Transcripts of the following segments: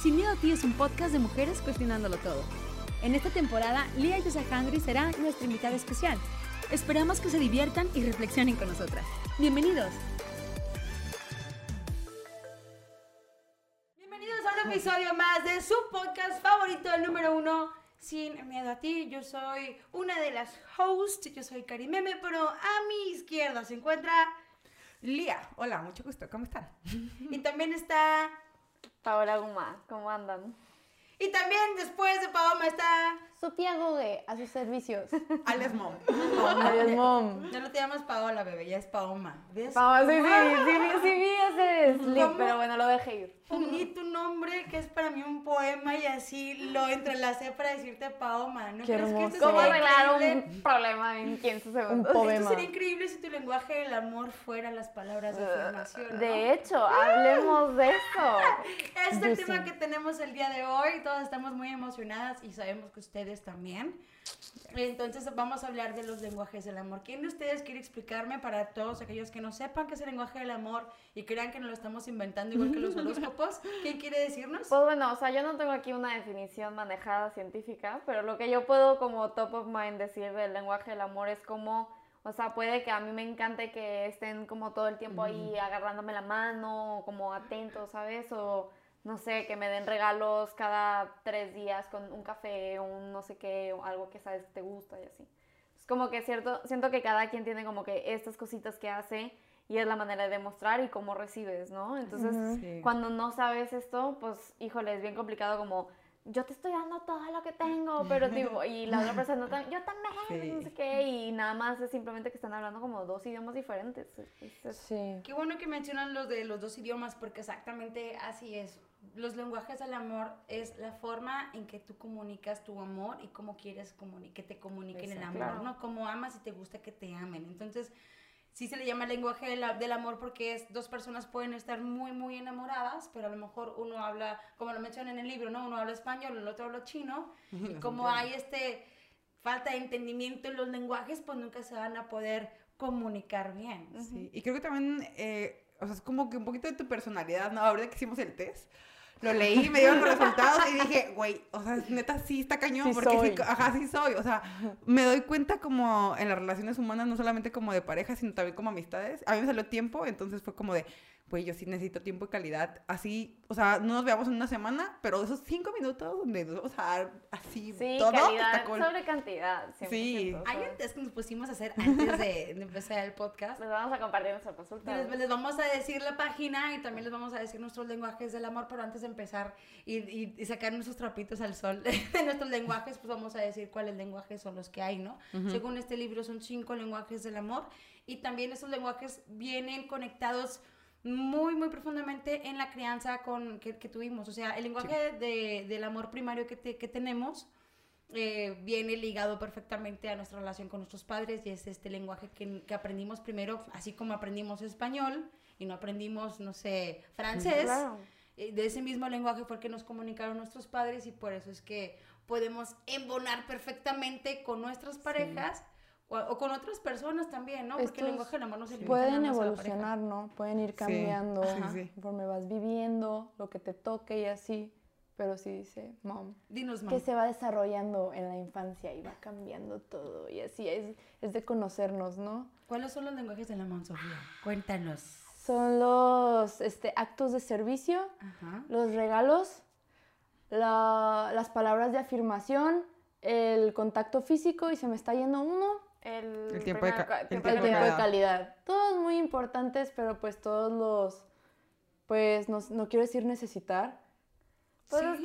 Sin Miedo a Ti es un podcast de mujeres cuestionándolo todo. En esta temporada, Lía Yosajandri será nuestra invitada especial. Esperamos que se diviertan y reflexionen con nosotras. Bienvenidos. Bienvenidos a un episodio más de su podcast favorito, el número uno, Sin Miedo a Ti. Yo soy una de las hosts, yo soy Karimeme, pero a mi izquierda se encuentra Lía, hola, mucho gusto, ¿cómo están? y también está Paola Guma, ¿cómo andan? Y también después de Paoma está. Sofía Gogue, a sus servicios. Alias Mom. Adiós, mom. Ya no te llamas Paola, bebé, ya es Paoma. ¿Ves? Paola, sí, sí, sí, sí, sí, vi ese slip, pero bueno, lo dejé ir. Uní tu nombre, que es para mí un poema, y así lo entrelacé para decirte Paoma. ¿No Qué crees que esto ¿Cómo arreglar un problema en 15 segundos? Esto poema. sería increíble si tu lenguaje del amor fuera las palabras de afirmación. ¿no? De hecho, hablemos de eso. Este es el tema sí. que tenemos el día de hoy. Todas estamos muy emocionadas y sabemos que ustedes también. Entonces vamos a hablar de los lenguajes del amor. ¿Quién de ustedes quiere explicarme para todos aquellos que no sepan qué es el lenguaje del amor y crean que nos lo estamos inventando igual que los horóscopos? ¿Quién quiere decirnos? Pues bueno, o sea, yo no tengo aquí una definición manejada científica, pero lo que yo puedo como top of mind decir del lenguaje del amor es como, o sea, puede que a mí me encante que estén como todo el tiempo ahí agarrándome la mano, como atentos, ¿sabes? O no sé, que me den regalos cada tres días con un café, un no sé qué, o algo que sabes que te gusta y así. Es como que cierto, siento que cada quien tiene como que estas cositas que hace y es la manera de demostrar y cómo recibes, ¿no? Entonces, Sí. cuando no sabes esto, pues, híjole, es bien complicado como, yo te estoy dando todo lo que tengo, pero tipo, y la otra persona también, yo también, Sí. no sé qué, y nada más es simplemente que están hablando como dos idiomas diferentes. Es- es- Sí. Qué bueno que mencionan los de los dos idiomas porque exactamente así es. Los lenguajes del amor es la forma en que tú comunicas tu amor y cómo quieres comuni- que te comuniquen el amor. ¿no? Cómo amas y te gusta que te amen. Entonces, sí se le llama lenguaje del, del amor porque es dos personas pueden estar muy, muy enamoradas, pero a lo mejor uno habla, como lo mencionan en el libro, ¿no? Uno habla español, el otro habla chino. Y como hay este falta de entendimiento en los lenguajes, pues nunca se van a poder comunicar bien. Sí, y creo que también, eh, o sea, es como que un poquito de tu personalidad, ¿no? Ahorita que hicimos el test, lo leí, me dieron los resultados y dije, güey, o sea, neta sí está cañón, Sí porque sí, soy. ajá, sí soy, o sea, me doy cuenta como en las relaciones humanas, no solamente como de pareja, sino también como amistades. A mí me salió tiempo, entonces fue como de, güey, yo sí necesito tiempo y calidad, así, o sea, no nos veamos en una semana, pero esos cinco minutos donde nos vamos a dar así Sí, todo, calidad cool. sobre cantidad. 100%, Sí. Hay un test que nos pusimos a hacer antes de, de empezar el podcast. Les vamos a compartir nuestros Les, resultados. les vamos a decir la página y también les vamos a decir nuestros lenguajes del amor, pero antes de empezar y, y- y sacar nuestros trapitos al sol de nuestros lenguajes, pues vamos a decir cuáles lenguajes son los que hay, ¿no? Según este libro son cinco lenguajes del amor y también esos lenguajes vienen conectados muy, muy profundamente en la crianza con, que, que tuvimos. O sea, el lenguaje de- del amor primario que, te- que tenemos eh, viene ligado perfectamente a nuestra relación con nuestros padres y es este lenguaje que, que aprendimos primero, así como aprendimos español y no aprendimos, no sé, francés. Claro. eh, De ese mismo lenguaje fue el que nos comunicaron nuestros padres y por eso es que podemos embonar perfectamente con nuestras parejas o, o con otras personas también, ¿no? Porque el lenguaje del amor no se limita Pueden nada más a la pareja. evolucionar, ¿no? Pueden ir cambiando sí, sí. conforme vas viviendo, lo que te toque y así. Pero sí dice, mom, Dinos, que mam. se va desarrollando en la infancia y va cambiando todo. Y así es, es de conocernos, ¿no? ¿Cuáles son los lenguajes del amor, Sofía? Cuéntanos. Son los este, actos de servicio, Ajá. los regalos, la- las palabras de afirmación, el contacto físico y se me está yendo uno, El, El tiempo de primer el tiempo el Tiempo tiempo de de calidad. Todos muy importantes, pero pues todos los, pues no, no quiero decir necesitar, Pues Sí, es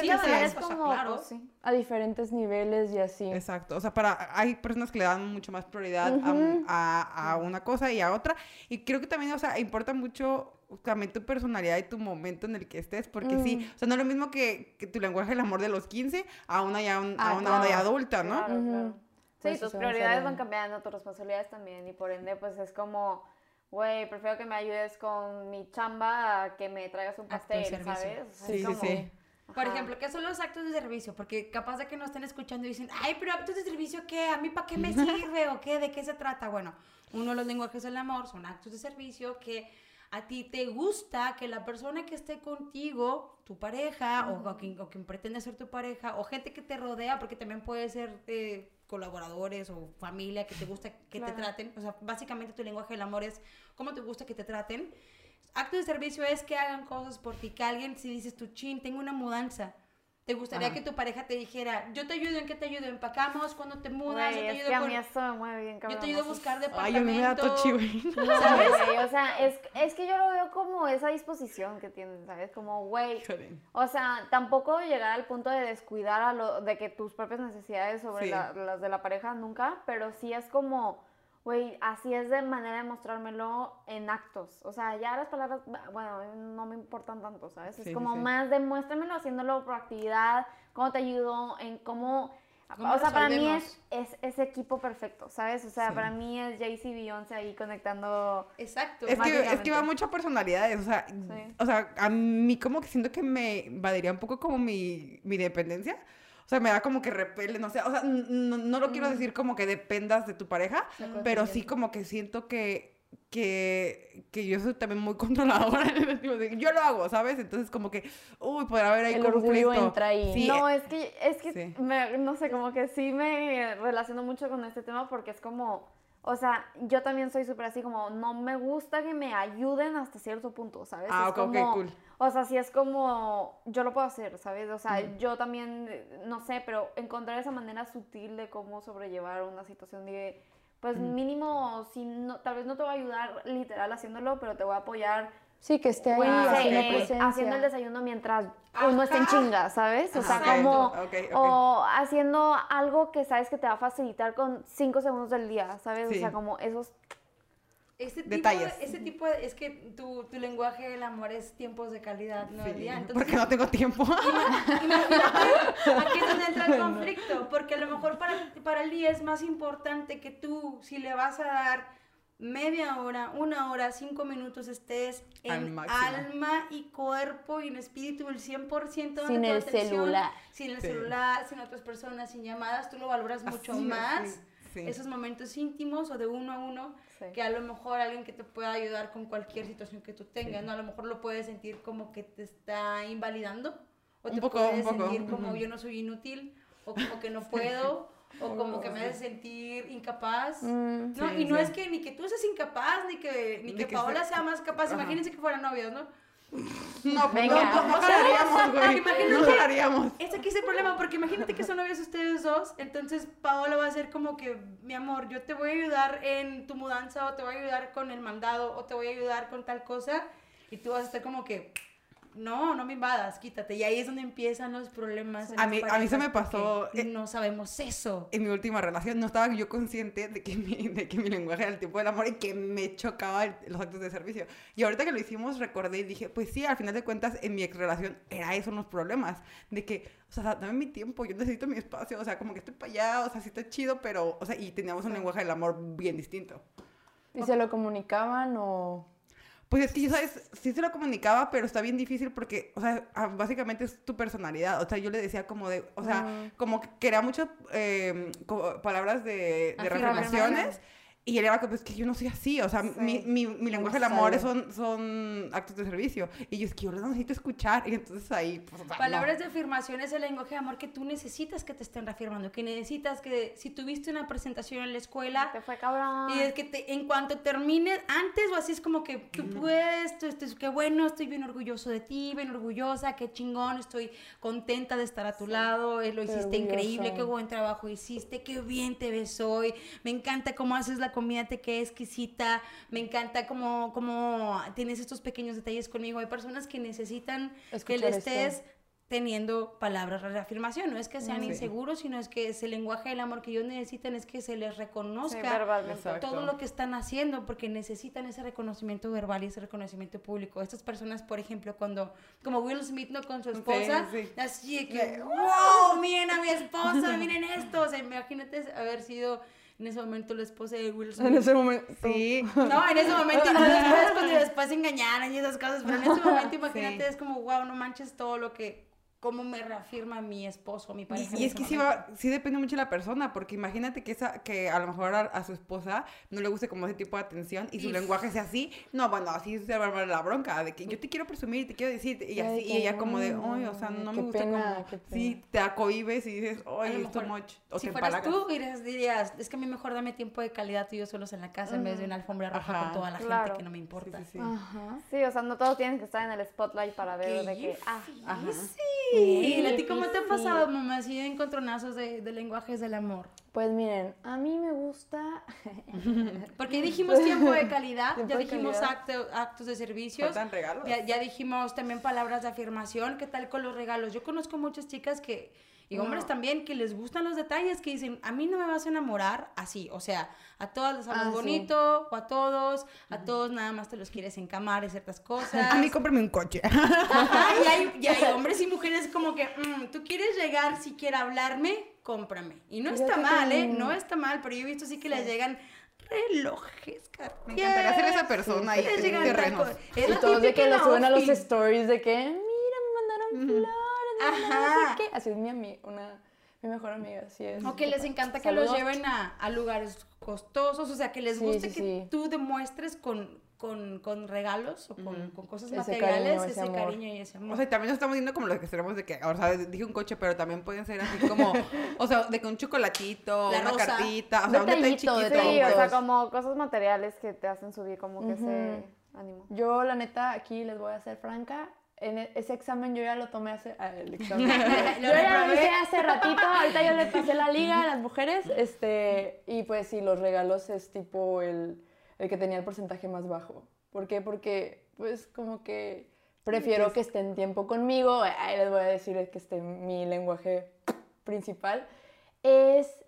que uno de, de es como, claro. pues, sí. a diferentes niveles y así. Exacto, o sea, para hay personas que le dan mucho más prioridad a- Ujú. a, a una cosa y a otra, y creo que también, o sea, importa mucho también tu personalidad y tu momento en el que estés, porque sí, Mm. o sea, no es lo mismo que, que tu lenguaje del amor de los 15 a una ya, un- a Ah, una onda ya claro, adulta, ¿no? Claro, claro. Sí, eso tus prioridades van cambiando, tus responsabilidades también, y por ende, pues es como, güey, prefiero que me ayudes con mi chamba a que me traigas un pastel. ¿sabes? O sea, Sí, sí, sí. Por ejemplo, ¿qué son los actos de servicio? Porque capaz de que nos estén escuchando y dicen, ay, pero actos de servicio, ¿qué? ¿A mí para qué me sirve o qué? ¿De qué se trata? Bueno, uno de los lenguajes del amor son actos de servicio que a ti te gusta que la persona que esté contigo, tu pareja, o, o quien, o quien pretende ser tu pareja, o gente que te rodea, porque también puede ser eh, colaboradores o familia que te gusta que te traten. O sea, básicamente tu lenguaje del amor es cómo te gusta que te traten. Acto de servicio es que hagan cosas por ti, que alguien, si dices tu chin, tengo una mudanza. ¿Te gustaría Ajá. que tu pareja te dijera, yo te ayudo en qué te ayudo? ¿Empacamos? cuando te mudas? Yo te es ayudo que a mí eso me mueve bien, Yo cabrón. te ayudo a buscar Ay, departamento. a mí me da tochi, güey. No, o sea, es, es que yo lo veo como esa disposición que tienen, ¿sabes? Como, güey, o sea, tampoco llegar al punto de descuidar a lo, de que tus propias necesidades sobre Sí. la- las de la pareja nunca, pero sí es como, güey, así es de manera de mostrármelo en actos. O sea, ya las palabras, bueno, no me importan tanto, ¿sabes? Sí, es como sí. más demuéstramelo haciéndolo por actividad, cómo te ayudo, en cómo... ¿Cómo o sea, para mí es, es ese equipo perfecto, ¿sabes? O sea, Sí. para mí es Jay-Z y Beyoncé ahí conectando... Exacto. Es que, es que va mucho a personalidades, o sea, Sí. o sea, a mí como que siento que me invadiría un poco como mi, mi dependencia. O sea, me da como que repele, no sé, o sea, n- n- no, lo quiero decir como que dependas de tu pareja, pero sí como que siento que, que, que yo soy también muy controladora en el sentido de que yo lo hago, ¿sabes? Entonces como que, uy, podrá haber ahí El conflicto. orgullo entra ahí. Sí, No, es que, es que, Sí. me- no sé, como que sí me relaciono mucho con este tema porque es como, o sea, yo también soy súper así como, no me gusta que me ayuden hasta cierto punto, ¿sabes? Ah, es ok, ok, como, cool. O sea, sí es como, yo lo puedo hacer, ¿sabes? O sea, yo también, eh, no sé, pero encontrar esa manera sutil de cómo sobrellevar una situación de, pues mínimo, si no, tal vez no te voy a ayudar literal haciéndolo, pero te voy a apoyar Sí, que esté ahí Ah, haciendo eh, presencia. haciendo el desayuno mientras uno está en chinga, ¿sabes? O sea, como... O haciendo algo que sabes que te va a facilitar con cinco segundos del día, ¿sabes? Sí. O sea, como esos... Este tipo, Detalles. Este tipo de- es que tu, tu lenguaje del amor es tiempos de calidad, ¿no? Sí, El día. Entonces, porque no tengo tiempo. Imagínate, aquí es donde entra el conflicto, porque a lo mejor para, para el día es más importante que tú, si le vas a dar media hora, una hora, cinco minutos, estés en alma y cuerpo y en espíritu el 100% de Sin tu el atención, celular. Sin el Sí. celular, sin otras personas, sin llamadas, tú lo valoras mucho Así, más. sí. Esos momentos íntimos o de uno a uno, Sí. que a lo mejor alguien que te pueda ayudar con cualquier situación que tú tengas, ¿no? A lo mejor lo puedes sentir como que te está invalidando, o Un te poco, puedes un poco, sentir como yo no soy inútil, o como que no puedo, o como que me hace sentir incapaz. Mm, ¿no? Sí, y no sí. es que ni que tú seas incapaz, ni que, ni Ni que que Paola sea- sea más capaz. Ajá. Imagínense que fueran novios, ¿no? No, pues Venga. no, no, no jalaríamos, güey. Imagínate- No jalaríamos. Es aquí es el problema, porque imagínate que son novios ustedes dos, entonces Paola va a ser como que, mi amor, yo te voy a ayudar en tu mudanza, o te voy a ayudar con el mandado, o te voy a ayudar con tal cosa, y tú vas a estar como que, no, no me invadas, quítate. Y ahí es donde empiezan los problemas. en A mí- a mí se me pasó, eh, No sabemos eso. En mi última relación no estaba yo consciente de que mi, de que mi lenguaje era el tiempo del amor y que me chocaba el- los actos de servicio. Y ahorita que lo hicimos recordé y dije, pues sí, al final de cuentas en mi ex relación era eso los problemas. De que, o sea, dame mi tiempo, yo necesito mi espacio, o sea, como que estoy para allá, o sea, sí está chido, pero, o sea, y teníamos un lenguaje del amor bien distinto. ¿Y se lo comunicaban o...? Pues es que yo, ¿sabes? Sí se lo comunicaba, pero está bien difícil porque, o sea, ah, básicamente es tu personalidad. O sea, yo le decía como de, o sea, como que quería muchas eh, palabras de, de reafirmaciones. Y él era como, es que yo no soy así. O sea, mi, mi, mi lenguaje del amor son, son actos de servicio. Y yo, es que yo lo necesito escuchar. Y entonces ahí, pues, o sea, Palabras no. de afirmación es el lenguaje de amor que tú necesitas que te estén reafirmando, que necesitas que si tuviste una presentación en la escuela, Te fue cabrón. Y es que te- en cuanto termines, antes o así es como que tú puedes, tú, tú- qué bueno, estoy bien orgulloso de ti, bien orgullosa, qué chingón, estoy contenta de estar a tu lado, eh, lo Qué hiciste increíble, qué buen trabajo hiciste, qué bien te ves hoy, me encanta cómo haces la comida, te queda exquisita, me encanta cómo, cómo tienes estos pequeños detalles conmigo. Hay personas que necesitan que Escuchar le esto. estés teniendo palabras de reafirmación, no es que sean Sí. inseguros, sino es que es el lenguaje del amor que ellos necesitan, es que se les Sí, reconozca. Exacto. todo lo que están haciendo porque necesitan ese reconocimiento verbal y ese reconocimiento público. Estas personas, por ejemplo, cuando, como Will Smith, ¿no? Con su esposa, sí. así que, wow, miren a mi esposa, miren esto. O sea, imagínate haber sido en ese momento la esposa de Will En Smith. ese momento. Sí. No, en ese momento no después, cuando después se engañaran y esas cosas, pero en ese momento imagínate, Sí. es como, wow, no manches todo lo que cómo me reafirma mi esposo, mi pareja. Y, y es que sí, va, sí depende mucho de la persona, porque imagínate que, esa, que a lo mejor a, a su esposa no le guste como ese tipo de atención y su Y- lenguaje sea así. No, bueno, así se va a armar la bronca, de que yo te quiero presumir, te quiero decir, y así, y ella como de, "Ay, ay, o sea, no qué me gusta pena, como, qué sí, te acohibes y dices, ay, esto mejor, much, o si te fueras empalagas. tú, dirías, dirías, es que a mí mejor dame tiempo de calidad tú y yo solos en la casa en vez de una alfombra roja Ajá. con toda la Claro. gente que no me importa. Sí, sí, sí. Ajá. Sí, o sea, no todos tienen que estar en el spotlight para ver Qué de que, ah, Ajá. Sí, ¿a ti cómo te ha pasado, mamá? Así de encontronazos de, de lenguajes del amor. Pues miren, a mí me gusta. Porque ya dijimos tiempo de calidad, Tiempo ya de dijimos calidad. acto- actos de servicios, Faltan regalos. ya, ya dijimos también palabras de afirmación. ¿Qué tal con los regalos? Yo conozco muchas chicas que, y hombres también, que les gustan los detalles, que dicen, a mí no me vas a enamorar así. O sea, a todas les hablas Ah, sí. bonito, o a todos, a todos nada más te los quieres encamar en ciertas cosas. A mí cómprame un coche. Ajá, y hay, y hay hombres y mujeres como que, "Mm, tú quieres llegar, si quieres hablarme, cómprame. Y no está mal, ¿eh? no. Está mal, pero yo he visto sí que les llegan relojes, Cartier. Me encantaría ser esa persona y Les tener llegan terrenos. Es Y todos de que lo suben a los stories de que, mira, me mandaron flores, mandaron no Ajá. sé qué. Así es mi amiga, una, mi mejor amiga, así es. O que les encanta que los Saludos. lleven a, a lugares costosos, o sea, que les Sí, guste sí, que sí. tú demuestres con, con, con regalos o con, con cosas Ese materiales cariño, ese, ese cariño y ese amor. O sea, y también nos estamos viendo como los que tenemos de que, o sea, dije un coche, pero también pueden ser así como, o sea, de que un chocolatito, La una rosa. cartita, o sea, un detalle Detallito, chiquito. sí, o sea, Todos. como cosas materiales que te hacen subir como que ese Ujú. ánimo. Yo, la neta, aquí les voy a ser franca. En e- ese examen yo ya lo tomé hace... ah, el examen. Yo ya lo hice hace ratito. Ahorita yo le pasé la liga a las mujeres. Este, y pues sí, los regalos es tipo el, el que tenía el porcentaje más bajo. ¿Por qué? Porque pues como que prefiero que estén tiempo conmigo. Ahí les voy a decir que este mi lenguaje principal es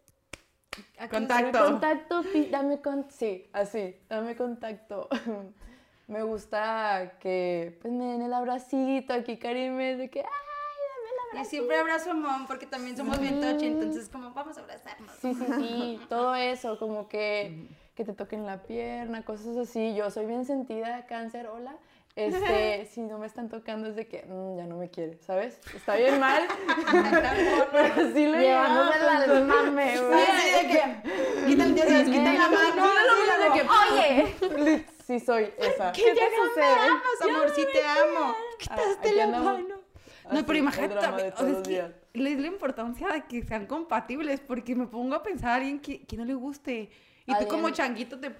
Contacto. Contacto, dame con... Sí, así, dame contacto. me gusta que pues me den el abracito aquí, Karim, es de que, ay, dame el Y abracito. siempre abrazo a mom porque también somos bien tochi, entonces como vamos a abrazarnos. Sí, sí, sí, todo eso, como que, que te toquen la pierna, cosas así. Yo soy bien sentida, cáncer, hola. Este, si no me están tocando es de que "Mm, ya no me quiere, ¿sabes? Está bien mal, pero sí lo llevamos. al mame, Sí, güey. de que, quitan, ya sabes, quitan la mano, Oye, Sí soy esa. ¿qué te sucede? amas, amor, sí te amo. Quitaste la mano. No, pero imagínate, o sea, es que días. le la importancia de que sean compatibles, porque me pongo a pensar a alguien que, que no le guste. Y tú como changuito te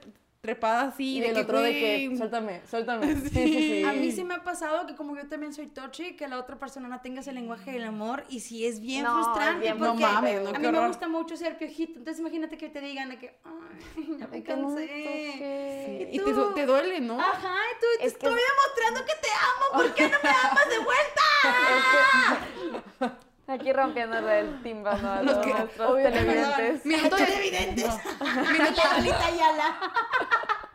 trepada así, Y de el que, otro de que, suéltame, suéltame. Sí, sí, sí. A mí sí me ha pasado que como yo también soy touchy, que la otra persona no tenga ese lenguaje del amor y sí es bien No, es frustrante bien porque No mames, no, a mí me gusta mucho ser piojito, entonces imagínate que te digan de que, ay, ya me no cansé. Y te, du- te duele, ¿no? Ajá, y tú te Es que- estoy demostrando que te amo, ¿por qué no me amas de vuelta? Aquí rompiéndole el tímpano a Los que- nuestros obvio, televidentes. Minuto de, Televidentes. Minuto de Lolita Ayala.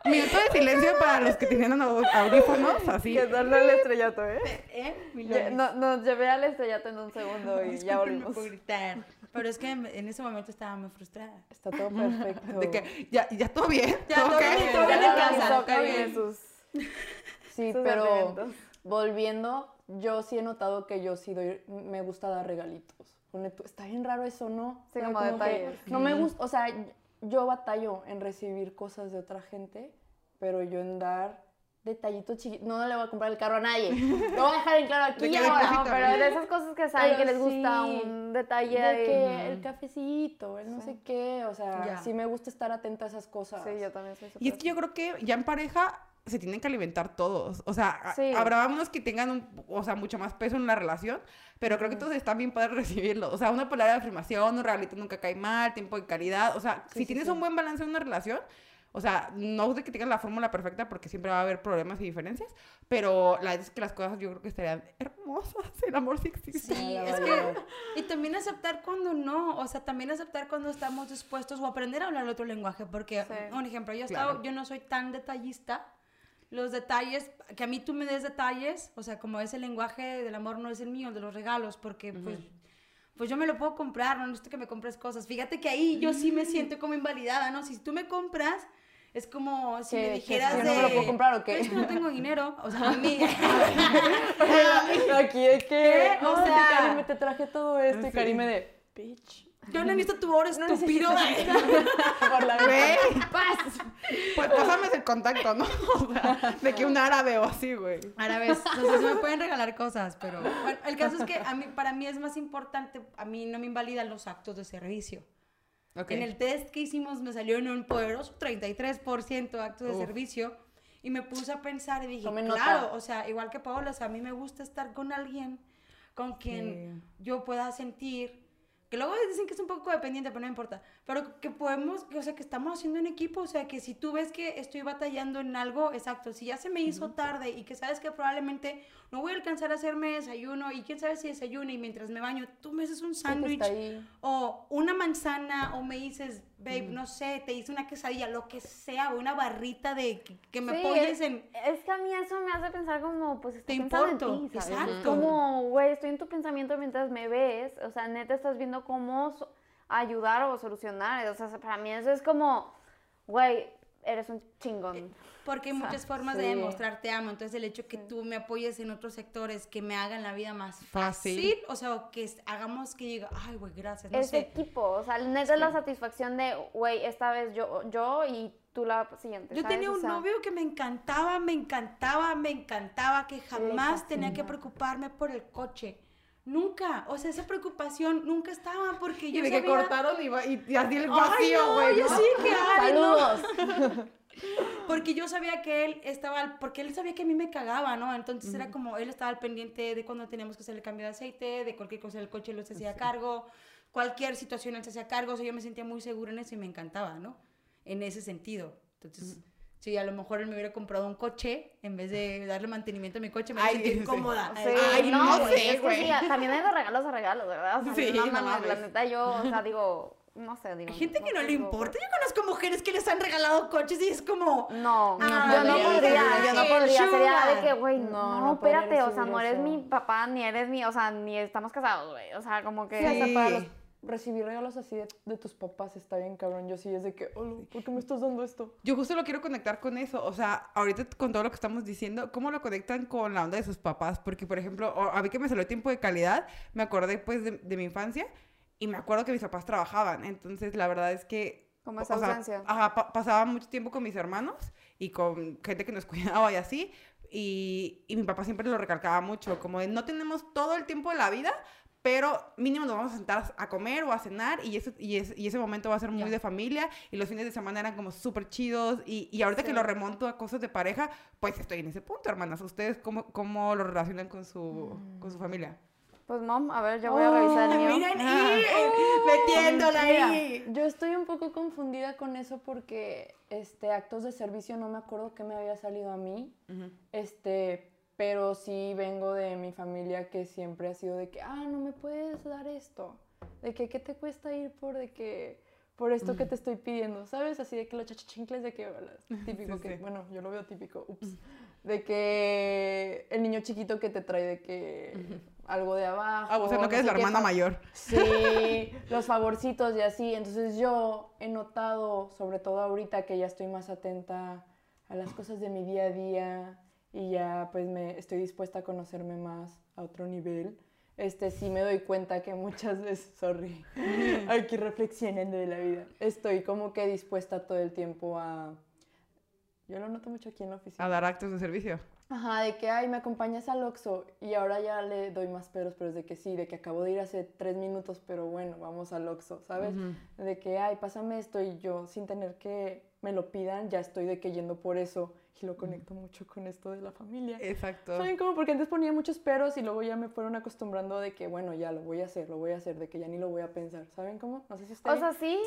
Minuto de silencio para los que tenían au- audífonos, así. Que darle el estrellato, ¿eh? ¿Eh? Loli. no, nos llevé al estrellato en un segundo y ya volvimos. por gritar. Pero es que en en ese momento estaba muy frustrada. Está todo perfecto. De que, ya, ya todo bien. Ya, todo bien, todo bien en casa. viene bien. sus- Sí, sus pero volviendo, yo sí he notado que yo sí doy, me gusta dar regalitos. Está bien raro eso, ¿no? Sí, como que detalles. No me gusta, o sea, yo batallo en recibir cosas de otra gente, pero yo en dar detallitos chiquitos, no le voy a comprar el carro a nadie. Lo voy a dejar en claro aquí No, pero de esas cosas que saben Pero que les gusta sí, un detalle. De ahí. que el cafecito, el no sé qué, o sea, Ya. sí me gusta estar atenta a esas cosas. Sí, yo también soy Y es que yo creo que ya en pareja se tienen que alimentar todos. O sea, Sí. habrá unos que tengan, un- o sea, mucho más peso en la relación, pero creo que todos están bien para recibirlo. O sea, una palabra de afirmación, un regalito nunca cae mal, tiempo de calidad. O sea, Sí, si sí, tienes un buen balance en una relación, o sea, no de que tengas la fórmula perfecta porque siempre va a haber problemas y diferencias, pero la verdad es que las cosas yo creo que estarían hermosas. El amor sí existe. Sí, es que, y también aceptar cuando no, o sea, también aceptar cuando estamos dispuestos o aprender a hablar otro lenguaje, porque, un ejemplo, yo, he Claro. estado- yo no soy tan detallista, los detalles, que a mí tú me des detalles, o sea, como ese lenguaje del amor no es el mío, el de los regalos, porque pues... Pues yo me lo puedo comprar, no necesito que me compres cosas. Fíjate que ahí yo sí me siento como invalidada, ¿no? Si tú me compras Es como si ¿Qué- me qué- dijeras yo de... no me lo puedo comprar o qué? Es que no tengo dinero, o sea, a mí... Aquí de que, ¿Qué? no, O que sea- Karime, te traje todo esto y. Karime de, bitch. Yo no necesito tu oro No estúpido. Por la Güey, Paz. pues pásame el contacto, ¿no? O sea, de que un árabe o así, güey. Árabes, entonces me pueden regalar cosas, pero bueno, el caso es que a mí, para mí es más importante, a mí no me invalidan los actos de servicio. Ok. En el test que hicimos me salió en un poderoso 33% actos de Uf. servicio y me puse a pensar y dije, Tomen nota. claro, o sea, igual que Paola, o sea, a mí me gusta estar con alguien con quien yo pueda sentir que luego dicen que es un poco dependiente, pero no importa. Pero que podemos, que, o sea, que estamos haciendo un equipo, o sea, que si tú ves que estoy batallando en algo, exacto, si ya se me hizo tarde y que sabes que probablemente no voy a alcanzar a hacerme desayuno y quién sabe si desayuno y mientras me baño, tú me haces un sándwich o una manzana o me dices, babe, no sé, te hice una quesadilla, lo que sea, o una barrita de que, que me Sí, apoyes es, en... es que a mí eso me hace pensar como, pues, estoy Te importo, en ti, ¿sabes? exacto. Como, güey, estoy en tu pensamiento mientras me ves, o sea, neta estás viendo cómo so- ayudar o solucionar, o sea, para mí eso es como, güey, eres un chingón. Porque hay O sea, muchas formas sí. de demostrar te amo. Entonces, el hecho que tú me apoyes en otros sectores que me hagan la vida más Fácil. fácil, o sea, o que hagamos que diga, ay, güey, gracias, no es sé. equipo, o sea, neta es la satisfacción de, güey, esta vez yo, yo y tú la siguiente, Yo ¿sabes? tenía O un sea, novio que me encantaba, me encantaba, me encantaba, que jamás tenía que preocuparme por el coche. Nunca, o sea, esa preocupación nunca estaba porque yo Y de que sabía- cortaron y, va- y, y así el vacío, no, güey. sí que ay, no. Saludos. Porque yo sabía que él estaba, porque él sabía que a mí me cagaba, ¿no? Entonces era como, él estaba al pendiente de cuando teníamos que hacer el cambio de aceite, de cualquier cosa del coche, él se hacía cargo, cualquier situación él se hacía cargo, o sea, yo me sentía muy segura en eso y me encantaba, ¿no? En ese sentido. Entonces, si a lo mejor él me hubiera comprado un coche, en vez de darle mantenimiento a mi coche, me Ay, hubiera sentido sí. Ay, no güey, sé, es que güey. sí, también hay de regalos a regalos, ¿verdad? O sea, Sí, no no mames, la neta yo, o sea, digo, no sé, digo. Hay gente que no le tengo- importa. Yo conozco mujeres que les han regalado coches y es como... No, Ah, yo no podría, yo no podría, sería de que, güey, No, no, no espérate, o sea, no eres eso. mi papá, ni eres mi, o sea, ni estamos casados, güey, o sea, como que... Sí, hasta para los- recibir regalos así de, de tus papás está bien cabrón. Yo sí es de que, "Olo, ¿por qué me estás dando esto? Yo justo lo quiero conectar con eso. O sea, ahorita con todo lo que estamos diciendo, ¿cómo lo conectan con la onda de sus papás? Porque, por ejemplo, a mí que me salió tiempo de calidad, me acordé pues de, de mi infancia y me acuerdo que mis papás trabajaban. Entonces, la verdad es que... Como o esa sea, ausencia. ajá, pa- pasaba mucho tiempo con mis hermanos y con gente que nos cuidaba y así. Y, y mi papá siempre lo recalcaba mucho, como de no tenemos todo el tiempo de la vida, pero mínimo nos vamos a sentar a comer o a cenar y ese, y ese, y ese momento va a ser muy de familia y los fines de semana eran como súper chidos y, y ahorita que lo remonto a cosas de pareja, pues estoy en ese punto, hermanas. ¿Ustedes cómo, cómo lo relacionan con su, con su familia? Pues, mom, a ver, yo voy a revisar el mío. Miren, Ah. y, eh, metiéndola Mira, ahí. yo estoy un poco confundida con eso porque este actos de servicio no me acuerdo que me había salido a mí. Este, pero sí vengo de mi familia que siempre ha sido de que, ah, no me puedes dar esto. De que, ¿qué te cuesta ir por de que por esto que te estoy pidiendo? ¿Sabes? Así de que los chachachincles de que, típico Sí, que, sí. bueno, yo lo veo típico, ups. De que el niño chiquito que te trae de que algo de abajo. Ah, o sea, no que sé la hermana mayor. Sí, los favorcitos y así. Entonces yo he notado, sobre todo ahorita que ya estoy más atenta a las cosas de mi día a día y ya pues me estoy dispuesta a conocerme más a otro nivel. Este sí me doy cuenta que muchas veces, sorry, aquí reflexionando de la vida, estoy como que dispuesta todo el tiempo a... Yo lo noto mucho aquí en la oficina. A dar actos de servicio. Ajá, de que, ay, me acompañas al Oxxo y ahora ya le doy más peros, pero es de que sí, de que acabo de ir hace tres minutos, pero bueno, vamos al Oxxo, ¿sabes? De que, ay, pásame esto y yo sin tener que me lo pidan, ya estoy de que yendo por eso y lo conecto mucho con esto de la familia. Exacto. ¿Saben cómo? Porque antes ponía muchos peros y luego ya me fueron acostumbrando de que, bueno, ya lo voy a hacer, lo voy a hacer, de que ya ni lo voy a pensar. ¿Saben cómo? No sé si O ustedes... sea, sí,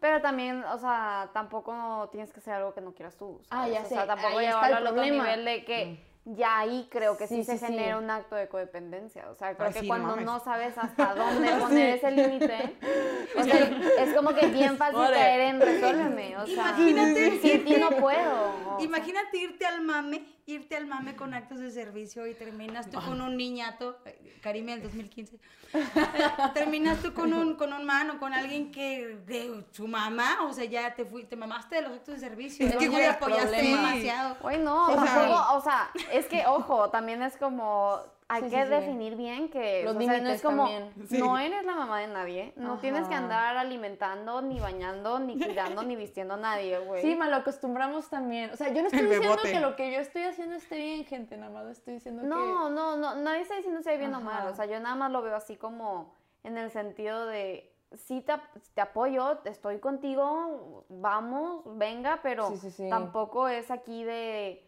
pero también, o sea, tampoco tienes que hacer algo que no quieras tú. Ah, ¿sabes? ya O sé, sea, tampoco ahí está llevarlo el al otro problema. nivel de que ya ahí creo que sí, Sí, se sí, sí. genera un acto de codependencia. O sea, creo Ah, que no cuando no sabes hasta dónde poner ese límite, o sea, es como que bien fácil Ore. caer en resuélveme. O sea, Imagínate. sin ti no puedo. o sea. Imagínate irte al mame irte al mame con actos de servicio y terminas tú con un niñato, eh, Karime del 2015, eh, terminas tú con un, con un man o con alguien que de su mamá, o sea, ya te fui, te mamaste de los actos de servicio, Es que, güey, apoyaste problema. demasiado. Güey, no, O o sea- sea, o sea, es que, ojo, también es como, hay Sí, que sí, sí. definir bien que, Los o sea, no límites es como, también. Sí. no eres la mamá de nadie, no tienes que andar alimentando, ni bañando, ni cuidando, ni vistiendo a nadie, güey. Sí, mal acostumbramos también. O sea, yo no estoy El diciendo bebote. que lo que yo estoy haciendo esté bien, gente, nada más estoy diciendo No, que... no, no, nadie está diciendo si hay bien o mal, o sea, yo nada más lo veo así como en el sentido de, sí te, te apoyo, estoy contigo, vamos, venga, pero Sí, sí, sí. tampoco es aquí de,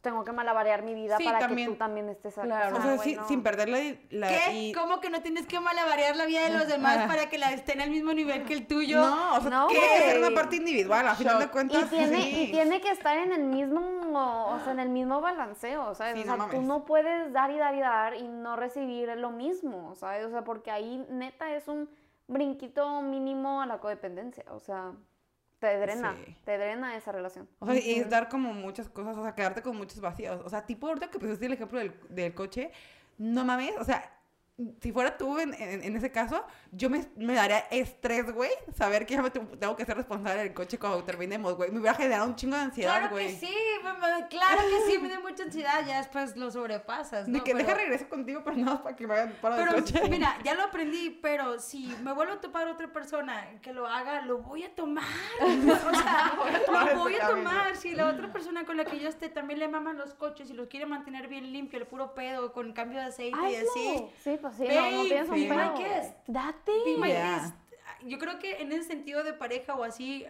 tengo que malabarear mi vida Sí, para también. que tú también estés Claro. O sea, güey, sí- no. sin perder la... la- ¿Qué? y- ¿Cómo que no tienes que malabarear la vida de los demás para que la estén al mismo nivel que el tuyo? No, o sea, No, tiene que ser güey. una parte individual, a final de cuentas. Y tiene, sí. y tiene que estar en el mismo, o sea, en el mismo balanceo, ¿sabes? Sí, o no sea, tú mames. no puedes dar y dar y dar y no recibir lo mismo, ¿sabes? O sea, porque ahí neta es un brinquito mínimo a la codependencia, o sea, te drena, Sí. te drena esa relación. O sea, y es dar como muchas cosas, o sea, quedarte con muchos vacíos. O sea, tipo ahorita que pusiste el ejemplo del, del coche, no mames, o sea, si fuera tú en, en- en ese caso, yo me, me daría estrés, güey, saber que ya me tengo que ser responsable del coche cuando terminemos, güey. Me hubiera generado un chingo de ansiedad, Claro güey. que sí, mamá, claro que sí, me da mucha ansiedad, ya después lo sobrepasas, De ¿no? que Pero- deja regreso contigo, pero nada más para que me hagan paro Pero del coche. mira, ya lo aprendí, pero si me vuelvo a topar otra persona que lo haga, lo voy a tomar. O sea, lo voy a tomar. Si la otra persona con la que yo esté también le maman los coches y los quiere mantener bien limpio, el puro pedo, con cambio de aceite y así. Sí, pues sí, no, no Babe, tienes un my pedo. guest. Date. Be my Yeah. guest. Yo creo que en ese sentido de pareja o así,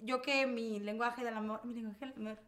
yo que mi lenguaje del amor, mi lenguaje del amor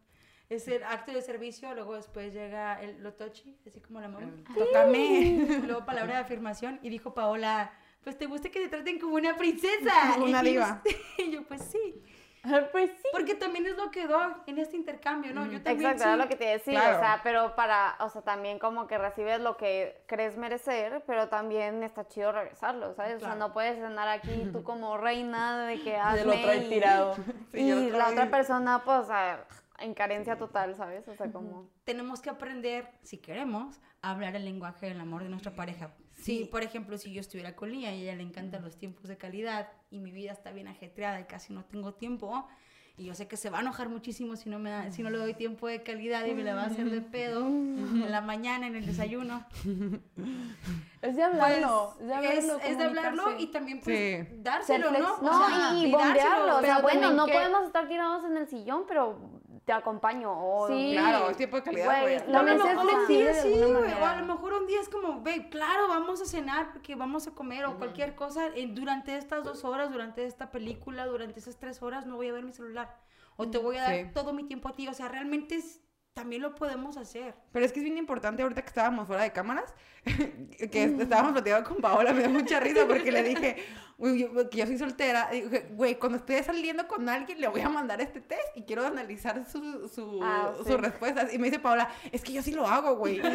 es el acto de servicio, luego después llega el lo touchy, así como la mamá. Tócame. Luego palabra de afirmación y dijo Paola, pues te gusta que te traten como una princesa. Una Y yo- diva. Y yo, pues sí. pues sí. Porque también es lo que doy en este intercambio, ¿no? Yo también Exacto, sí. era lo que te decía, Claro. o sea, pero para, o sea, también como que recibes lo que crees merecer, pero también está chido regresarlo, ¿sabes? O sea, no puedes andar aquí tú como reina de que hazme otro ahí y- tirado. Sí, y la otra persona, pues, o sea, en carencia total, ¿sabes? O sea, como... Tenemos que aprender, si queremos, a hablar el lenguaje del amor de nuestra pareja. Si, por ejemplo, si yo estuviera con Lía y a ella le encantan los tiempos de calidad y mi vida está bien ajetreada y casi no tengo tiempo, y yo sé que se va a enojar muchísimo si no, me da- si no le doy tiempo de calidad y me la va a hacer de pedo en la mañana, en el desayuno. Es de hablarlo. Pues, es de hablarlo. es, es de hablarlo comunicarse. y también pues Sí. dárselo, Ser ¿no? No, O sea, y, y dárselo. bombearlo, o sea, bueno, no que- podemos estar tirados en el sillón, pero te acompaño. O, Sí. Claro, es tiempo de calidad, Güey, güey. lo O a lo mejor un día sí, güey, o a lo mejor un día es como, babe, claro, vamos a cenar porque vamos a comer o cualquier cosa. eh, durante estas dos horas, durante esta película, durante esas tres horas, no voy a ver mi celular. O te voy a dar Sí. todo mi tiempo a ti. O sea, realmente es- también lo podemos hacer. Pero es que es bien importante ahorita que estábamos fuera de cámaras, que estábamos platicando con Paola, me da mucha risa porque le dije "Uy, yo- que yo soy soltera. dije, güey, cuando esté saliendo con alguien le voy a mandar este test y quiero analizar su, su, Ah, sus sí. respuestas. Y me dice Paola, es que yo sí lo hago, güey. Güey,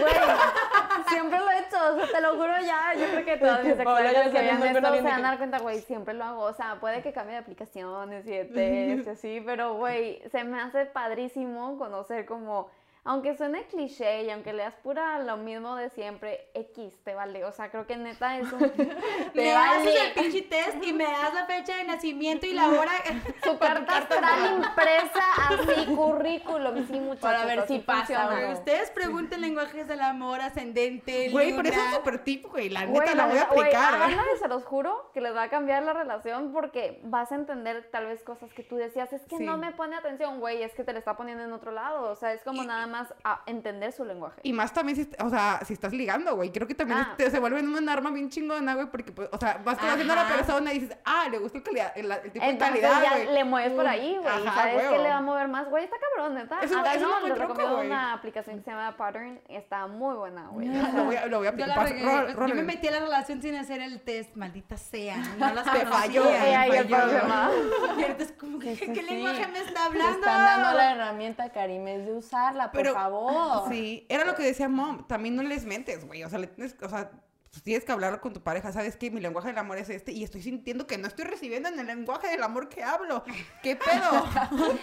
siempre lo he hecho, o sea, te lo juro ya, yo creo que todas mis que vean esto se van a dar cuenta, güey, siempre lo hago, o sea, puede que cambie de aplicaciones y de test y así, pero güey, se me hace padrísimo conocer como, aunque suene cliché y aunque leas pura lo mismo de siempre, X te vale, o sea, creo que neta es un... Me te haces vale. el pinche test y me das la fecha de nacimiento y la hora. Su carta astral impresa así, currículum, sí, muchachos. Para ver si pasa, güey. Ustedes pregunten lenguajes del amor, ascendente, Güey, pero eso luna. es súper tip, güey. La Güey, neta la voy a neta, güey, aplicar. háganlo y se los juro que les va a cambiar la relación porque vas a entender tal vez cosas que tú decías, es que Sí. no me pone atención, güey, es que te le está poniendo en otro lado, o sea, es como nada más a entender su lenguaje. Y más también, si, o sea, si estás ligando, güey. Creo que también Ah. este, se vuelven un arma bien chingona, güey, porque, pues, o sea, vas conociendo a la persona y dices, ah, le gusta el, calidad, el, el tipo de Entonces calidad, ya le mueves por ahí, güey, ¿sabes qué huevo. le va a mover más? Güey, está cabrón, neta. Es un buen les truco, recomiendo güey. una aplicación que se llama Pattern, está muy buena, güey. o Lo voy a, lo voy a Yo, aplicar. la regué. rol- Yo me metí a la relación sin hacer el test, maldita sea. No las Te falló, ahí el problema. Y ahorita es como, ¿qué, Sí, sí, qué lenguaje me está Te hablando? están dando la herramienta, Karim, es de usarla, por Pero- favor. Sí, era lo que decía Mom. También no les mentes, güey. O sea, le tienes, o sea, pues, tienes que hablar con tu pareja, ¿sabes qué? Mi lenguaje del amor es este y estoy sintiendo que no estoy recibiendo en el lenguaje del amor que hablo. ¿Qué pedo?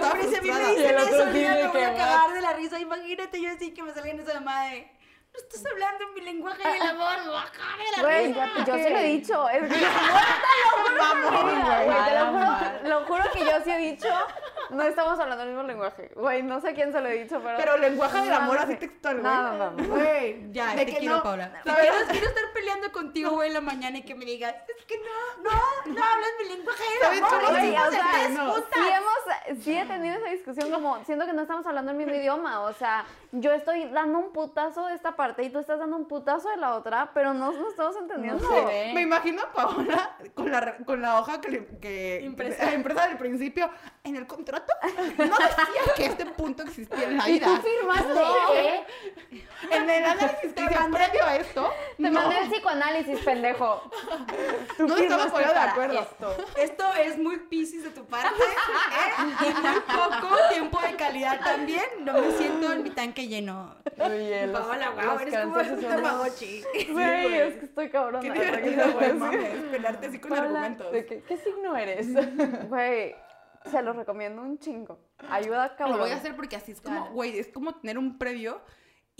No, pero si a mí me frustrada. Y dicen el otro eso, mira, me voy que a cagar de la risa. Imagínate yo así que me salga en esa llamada de... No estás hablando en mi lenguaje del amor, me voy a cagar de la Güey, risa. yo sí lo he dicho. Es que Vamos, Mira, güey, te lo juro, madre. lo juro que yo sí he dicho, no estamos hablando el mismo lenguaje. Güey, no sé a quién se lo he dicho, pero... Pero lenguaje del No, amor no así sé. textual, güey. No, no, no. Güey, ya, De te que quiero, no, Paula. Te quiero, quiero estar peleando contigo, güey, en la mañana y que me digas, es que no, no, no hablas mi lenguaje del ¿Sabes amor. cómo Güey, sea, no? Sí, he tenido esa discusión como, siento que no estamos hablando el mismo idioma, o sea, yo estoy dando un putazo de esta parte y tú estás dando un putazo de la otra, pero no nos estamos entendiendo. se. Me imagino a Paola con la, con la hoja que, le- que Impresa. la empresa del principio. En el contrato no decía que este punto existía en la Y vida. tú firmaste, ¿eh? En el análisis que hice previo a esto, Te no, mandé el psicoanálisis, pendejo. no estamos de acuerdo. esto. Esto es muy piscis de tu parte, ¿eh? Y muy poco tiempo de calidad también. No me siento en mi tanque lleno. Oye, los, Paola, wow, los eres como cánceres un tamagotchi. Güey, es que estoy cabrona. Qué divertido, güey, mames, pelearte así con Paola, argumentos. ¿de qué, ¿Qué signo eres? Güey, se los recomiendo un chingo. Ayuda Lo cabrón. voy a hacer porque así es como, Claro. güey, es como tener un previo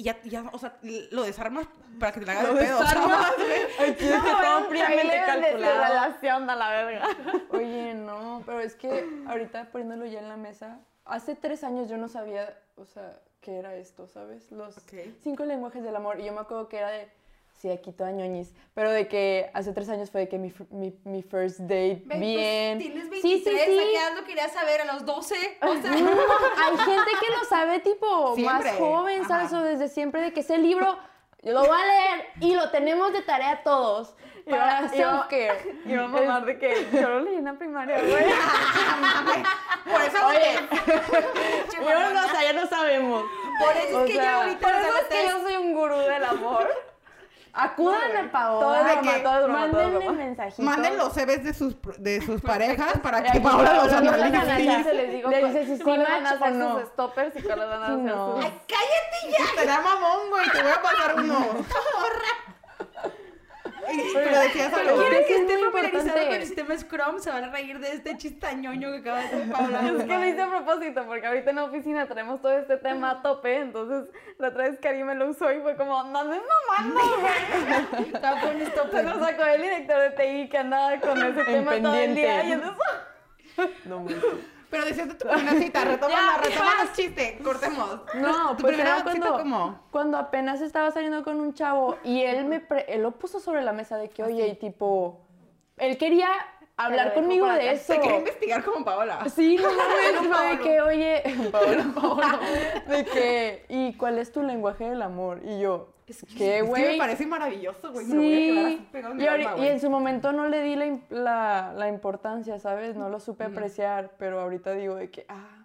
y ya, ya, o sea, lo desarmas para que te la haga de pedo. desarmas. Aquí está todo fríamente Trailer de- calculado. relación a la verga. Oye, no, pero es que ahorita poniéndolo ya en la mesa, hace tres años yo no sabía, o sea, qué era esto, ¿sabes? Los cinco lenguajes del amor. Y yo me acuerdo que era de, sí, aquí toda ñoñis, pero de que hace tres años fue de que mi, mi, mi first date, Ven, pues, bien. tienes 23, sí, sí, sí. ¿a qué edad lo querías saber? ¿A los 12? O sea, Hay gente que lo sabe tipo Siempre. más joven, ¿sabes? Ajá. O desde siempre de que ese libro yo lo voy a leer y lo tenemos de tarea todos. Para self-care. Y vamos a de que yo lo leí en la primaria, güey. Por eso, Oye, yo no, o sea, ya no sabemos. Por eso O es que sea, yo ahorita Por eso es que yo soy un gurú del amor. Acudan a Paola. Todo que todo broma, Mándenle mensajitos. Manden los CVs de sus, de sus parejas para que aquí Paola los analice. les digo Le dices si cuáles van a no. sus stoppers y cuáles van a no. sus... ¡Ay, cállate ya! Será mamón, güey, te voy a pasar uno. Pero decías algo. quieren es que esté familiarizado con el sistema Scrum, se van a reír de este chistañoño que acaba de hacer Paula. Es que lo hice a propósito, porque ahorita en la oficina tenemos todo este tema a tope, entonces la otra vez Karim me lo usó y fue como, no me mamando, güey. Se nos sacó el director de TI que andaba con ese tema todo el día y entonces... No, manches. Pero decías de tu primera cita, retoma, retoma los chistes, cortemos. No, tu pues primera cuando, como... cuando apenas estaba saliendo con un chavo y él me pre- él lo puso sobre la mesa de que, oye, y tipo, él quería hablar conmigo de acá. eso. Te quería investigar como Paola. Sí, no mames, fue de que, oye, Paola, Paola, de que, ¿y cuál es tu lenguaje del amor? Y yo, ¿qué, Es que me parece maravilloso, güey. Me lo voy a quedar así Sí, pegado en y, alma, y en su momento no le di la, la, la importancia, ¿sabes? No lo supe apreciar, pero ahorita digo de que, ah,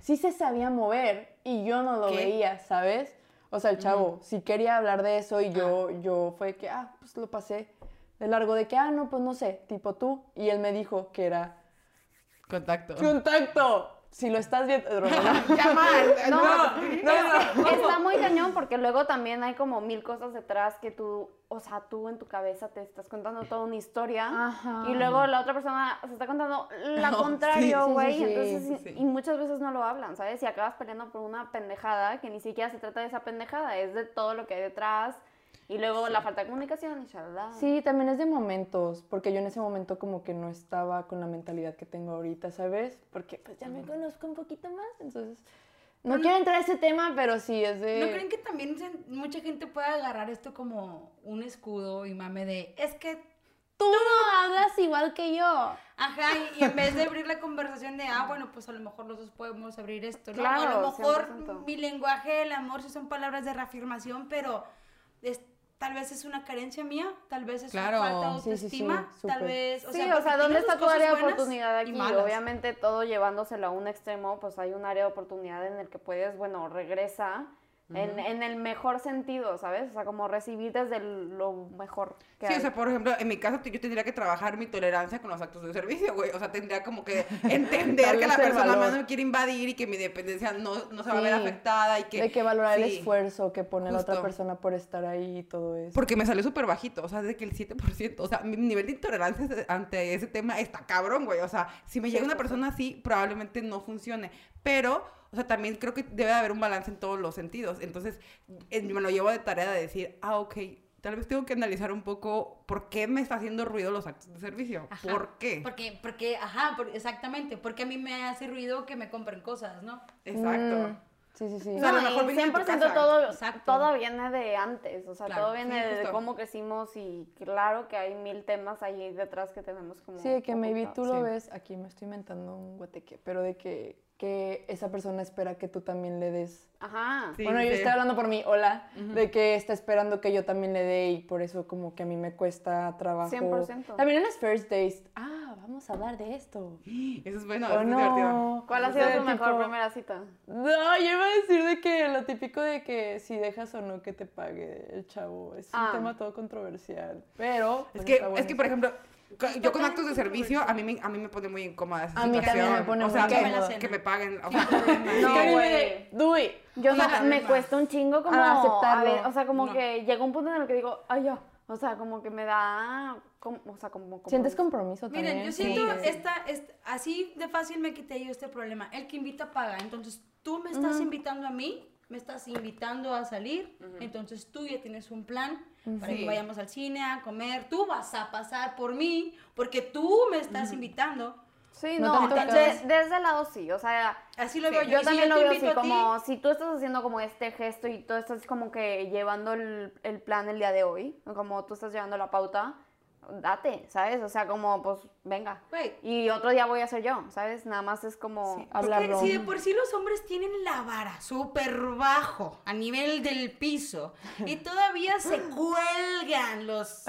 sí se sabía mover y yo no lo ¿Qué? veía, ¿sabes? O sea, el chavo sí quería hablar de eso y yo, yo fue que, ah, pues lo pasé de largo, de que, ah, no, pues no sé, tipo tú. Y él me dijo que era, Contacto. contacto, si lo estás viendo, ¿no? Ya mal. No, no, no. Está muy cañón porque luego también hay como mil cosas detrás que tú, o sea, tú en tu cabeza te estás contando toda una historia Ajá. y luego la otra persona se está contando la No, contrario, sí, sí, güey, sí, entonces sí, y- sí. y muchas veces no lo hablan, ¿sabes? Y acabas peleando por una pendejada que ni siquiera se trata de esa pendejada, es de todo lo que hay detrás y luego la falta de comunicación y shalala. Sí, también es de momentos, porque yo en ese momento como que no estaba con la mentalidad que tengo ahorita, ¿sabes? Porque pues ya me conozco un poquito más, entonces no quiero entrar a ese tema, pero sí es de... ¿No creen que también se- mucha gente puede agarrar esto como un escudo y mame de, es que tú no hablas igual que yo? Ajá, y, y en vez de abrir la conversación de, ah, bueno, pues a lo mejor los dos podemos abrir esto, ¿no? O a Claro, lo mejor 100%. mi lenguaje del amor sí son palabras de reafirmación, pero tal vez es una carencia mía, tal vez es Claro. una falta de Sí, sí, sí, autoestima, tal vez, o sí, sea, o sea, ¿dónde está tu área de oportunidad y aquí? malas. Obviamente todo llevándoselo a un extremo, pues hay un área de oportunidad en el que puedes, bueno, regresa, en, en el mejor sentido, ¿sabes? O sea, como recibir desde el- lo mejor que Sí, hay. o sea, por ejemplo, en mi caso yo tendría que trabajar mi tolerancia con los actos de servicio, güey. O sea, tendría como que entender que la persona más me quiere invadir y que mi dependencia no, no se va a ver afectada y que... de que valorar el esfuerzo que pone la otra persona por estar ahí y todo eso. Porque me salió súper bajito, o sea, de que el 7%, o sea, mi nivel de intolerancia ante ese tema está cabrón, güey. O sea, si me llega una persona así, probablemente no funcione. Pero, o sea, también creo que debe de haber un balance en todos los sentidos. Entonces, eh, me lo llevo de tarea de decir, ah, ok, tal vez tengo que analizar un poco por qué me está haciendo ruido los actos de servicio. Ajá, ¿Por qué? Porque, porque, ajá, por- exactamente, porque a mí me hace ruido que me compren cosas, ¿no? Exacto. Mm, sí, sí, sí. O sea, a lo mejor y viene de tu 100% casa. todo, Exacto. todo viene de antes, o sea, Claro, todo viene sí, de cómo crecimos y claro que hay mil temas ahí detrás que tenemos como... Sí, de que maybe tú lo Sí. ves, aquí me estoy inventando un guateque, pero de que, que esa persona espera que tú también le des. Ajá. Sí, bueno, yo sí. estoy hablando por mí, hola, de que está esperando que yo también le dé y por eso como que a mí me cuesta trabajo. 100%. También en las first days, ah, vamos a hablar de esto. Eso es bueno, ¿O eso es divertido. no? ¿Cuál ha sido tu mejor tipo, primera cita? No, yo iba a decir de que lo típico de que si dejas o no que te pague el chavo es Ah. un tema todo controversial, pero Es que, es que, por ejemplo, yo con actos de servicio, a mí, me, a mí me pone muy incómoda esa A mí también situación. me pone o muy sea, que, incómoda. que me paguen. O sea, No, Que güey. do it. Yo, o sea, me cuesta un chingo como Ah, aceptarlo. a ver, o sea, como No. que llega un punto en el que digo, ay, ya, o sea, como que me da, como, o sea, como... como Sientes compromiso también. Miren, yo sí. siento esta, esta- así de fácil me quité yo este problema. El que invita paga. Entonces, tú me estás invitando a mí, me estás invitando a salir. Entonces, tú ya tienes un plan para Sí. que vayamos al cine, a comer. Tú vas a pasar por mí porque tú me estás invitando. Sí, No no, tanto de- acá. desde el lado sí, o sea, Así lo Sí. veo yo. yo si también yo lo veo así, como si tú estás haciendo como este gesto y tú estás como que llevando el, el plan el día de hoy, como tú estás llevando la pauta, date, ¿sabes? O sea, como, pues, venga. Y otro día voy a ser yo, ¿sabes? Nada más es como... Sí, Es que hablarlo. si de por sí los hombres tienen la vara súper bajo, a nivel del piso, y todavía se cuelgan los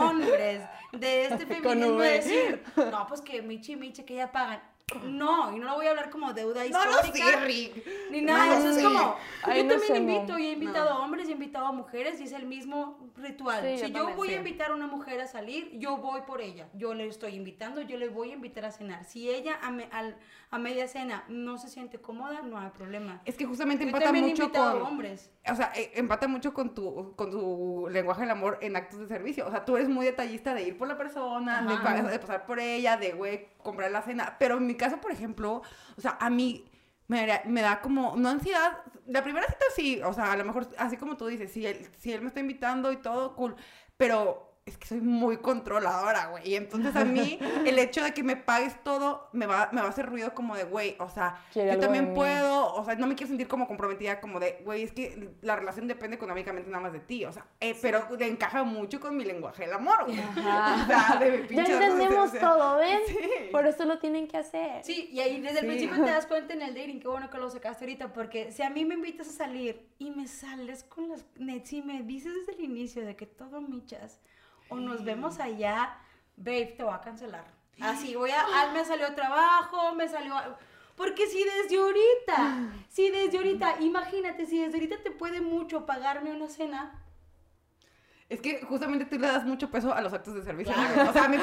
hombres de este feminismo de decir, no, pues que Michi Michi que ya pagan. No, y no lo voy a hablar como deuda no lo histórica. sé, Rick. Ni nada, No es como, Ay, yo no también sé, invito, y he invitado a hombres y he invitado a mujeres y es el mismo ritual. Sí, si yo también, voy sí. a invitar a una mujer a salir, yo voy por ella, yo le estoy invitando, yo le voy a invitar a cenar. Si ella a, me- al- a media cena no se siente cómoda, no hay problema. Es que justamente Yo empata también he mucho invitado con... a hombres. O sea, eh, empata mucho con tu, con tu lenguaje del amor en actos de servicio. O sea, tú eres muy detallista de ir por la persona, de, Ajá. pa- de pasar por ella, de, güey, comprar la cena. Pero en mi caso, por ejemplo, o sea, a mí me, da- me da como, no ansiedad. La primera cita sí, o sea, a lo mejor, así como tú dices, si él, si él me está invitando y todo, cool. Pero es que soy muy controladora, güey. Y entonces a mí, el hecho de que me pagues todo, me va, me va a hacer ruido como de, güey, o sea, Quiere yo también puedo, o sea, no me quiero sentir como comprometida, como de, güey, es que la relación depende económicamente nada más de ti, o sea, eh, pero le encaja mucho con mi lenguaje del amor, güey. O sea, de mi Ya entendemos todo, ¿ven? Sí. Por eso lo tienen que hacer. Sí, y ahí desde el Sí. principio te das cuenta en el dating, qué bueno que lo sacaste ahorita, porque si a mí me invitas a salir y me sales con las... net- Si me dices desde el inicio de que todo michas, o nos vemos allá, babe, te voy a cancelar. Así, voy a... ah, me salió trabajo, me salió... Porque si desde ahorita, si desde ahorita, imagínate, si desde ahorita te puede mucho pagarme una cena, Es que justamente tú le das mucho peso a los actos de servicio. O sea, a mí,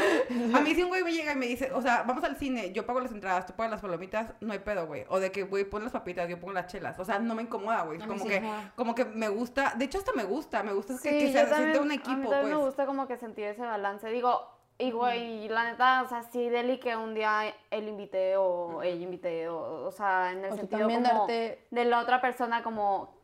a mí si un güey me llega y me dice, o sea, vamos al cine, yo pago las entradas, tú pagas las palomitas, no hay pedo, güey. O de que, güey, pon las papitas, yo pongo las chelas. O sea, no me incomoda, güey. Como sí. que, Ajá. como que me gusta, de hecho hasta me gusta, me gusta que, Sí, que se también, siente un a mí equipo, también pues. me gusta como que sentir ese balance. Digo, y güey, la neta, o sea, sí, Deli que un día él invité o ella invité, o, o sea, en el O sentido como darte- de la otra persona como...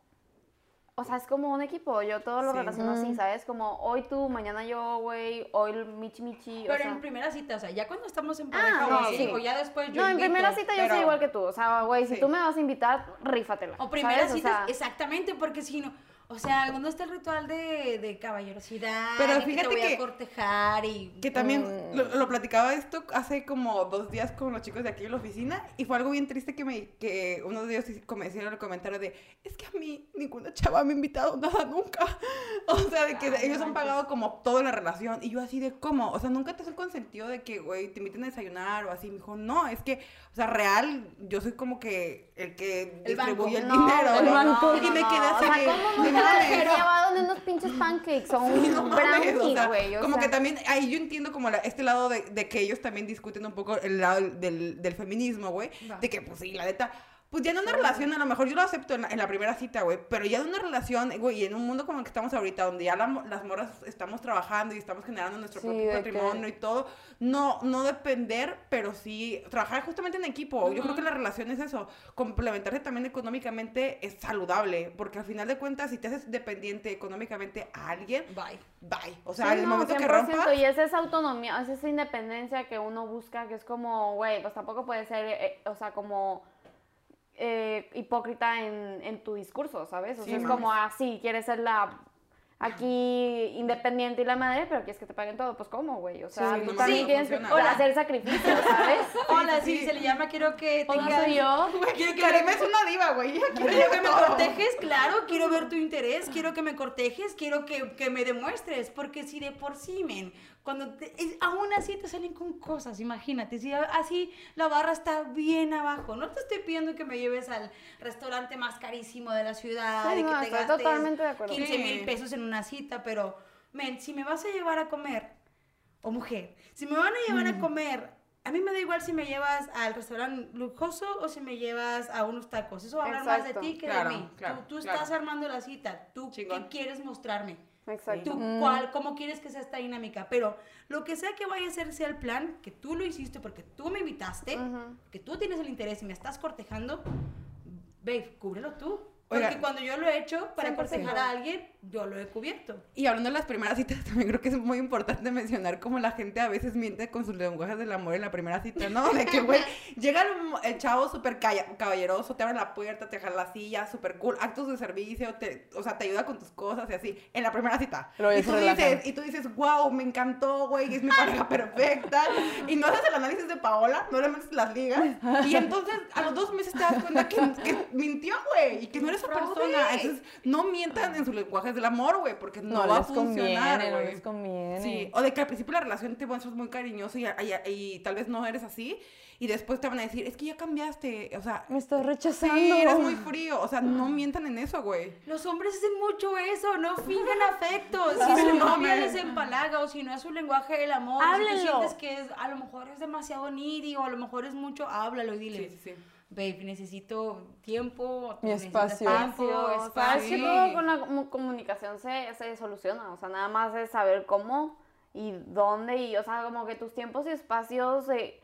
O sea, es como un equipo, yo todo lo Sí. relaciono así. ¿sabes? Como hoy tú, mañana yo, güey, hoy michi michi, o pero sea... en primera cita, o sea, ya cuando estamos en pareja o no, así, sí. o ya después yo No, en primera cita yo soy igual que tú, o sea, güey, si Sí. tú me vas a invitar, rífatela. O primera ¿sabes? O cita, sea, exactamente, porque si no, o sea, ¿dónde está el ritual de, de caballerosidad? Pero de que fíjate te voy que- a cortejar y... Que también Mm. lo, lo platicaba esto hace como dos días con los chicos de aquí en la oficina y fue algo bien triste que me que uno de ellos me hicieron el comentario de es que a mí ninguna chava me ha invitado nada nunca. O sea, de que Ay, ellos no han pagado como toda la relación y yo así de cómo, o sea, nunca te has consentido de que güey te inviten a desayunar o así, me dijo, "No, es que o sea, real yo soy como que el que El distribuye el No, dinero." el ¿no? banco. Y me quedé no, así O sea, de, ¿cómo "No nunca te mames". he llevado de unos pinches pancakes o un Sí, no mames, o brownie, sea, güey? o como sea. que también ahí yo entiendo como la- este lado de, de que ellos también discuten un poco el lado del, del, feminismo, güey. De que, pues sí, la neta, pues ya en una relación, a lo mejor yo lo acepto en la, en la primera cita, güey, pero ya en una relación, güey, y en un mundo como el que estamos ahorita, donde ya la las moras estamos trabajando y estamos generando nuestro Sí, propio de que- patrimonio y todo, no, no depender, pero sí trabajar justamente en equipo. Yo creo que la relación es eso, complementarse también económicamente es saludable, porque al final de cuentas, si te haces dependiente económicamente a alguien, Bye. bye. O sea, Sí, el no, momento que 100%, rompas, Y es esa autonomía, es esa independencia que uno busca, que es como, güey, pues tampoco puede ser, eh, o sea, como eh, hipócrita en, en tu discurso, ¿sabes? O Sí, sea, es mames. como así, quieres ser la aquí independiente y la madre, pero quieres que te paguen todo, pues ¿cómo, güey? O sea, Sí, tú también tienes que hola, hacer sacrificios, ¿sabes? Hola, sí, se le llama quiero que Hola, tengas... soy yo. Quiero que Karime me- es una diva, güey. ella quiere Quiero que me cortejes, claro, quiero ver tu interés, quiero que me cortejes, quiero que, que me demuestres, porque si de por sí, men, cuando te- es- aún así te salen con cosas, imagínate, si así la barra está bien abajo, no te estoy pidiendo que me lleves al restaurante más carísimo de la ciudad, Sí, y no, que te gastes totalmente de acuerdo. 15 Sí. mil pesos en una cita, pero, men, si me vas a llevar a comer, o mujer, si me van a llevar a comer, a mí me da igual si me llevas al restaurante lujoso o si me llevas a unos tacos. Eso va a hablar más de Exacto. ti que Claro, de mí. claro, tú tú claro. estás armando la cita. Tú Chingón. qué quieres mostrarme. Exacto. Tú cuál, cómo quieres que sea esta dinámica. Pero lo que sea que vaya a ser sea el plan, que tú lo hiciste porque tú me invitaste, que tú tienes el interés y me estás cortejando, babe, cúbrelo tú. Oiga. Porque cuando yo lo he hecho para 100%. cortejar a alguien, yo lo he cubierto. Y hablando de las primeras citas, también creo que es muy importante mencionar cómo la gente a veces miente con sus lenguajes del amor en la primera cita, ¿no? De que, güey, llega el, el chavo súper caballeroso, te abre la puerta, te jala la silla, súper cool, actos de servicio, te, o sea, te ayuda con tus cosas y así, en la primera cita. Pero y, tú dices, y tú dices, wow, me encantó, güey, es mi pareja perfecta. Y no haces el análisis de Paola, no le metes las ligas. Y entonces a los dos meses te das cuenta que, que mintió, güey, y que no eres esa persona. Entonces, no mientan en sus lenguajes del amor, güey, porque no, No, va a funcionar, no güey. les conviene. Sí, o de que al principio la relación te muestras muy cariñoso y, y- y tal vez no eres así, y después te van a decir, es que ya cambiaste, o sea, Me estás rechazando. sí, eres muy frío, o sea, no mientan en eso, güey. Los hombres hacen mucho eso, no fingan afecto. Si su No, novia les empalaga o si no es su lenguaje del amor, si tú Háblenlo. sientes que es, a lo mejor es demasiado needy o a lo mejor es mucho, háblalo y dile, Sí, sí, sí. babe, necesito tiempo, Mi espacio. tiempo, espacio, espacio. todo con la comu- comunicación se, se soluciona, o sea, nada más es saber cómo y dónde y, o sea, como que tus tiempos y espacios, eh,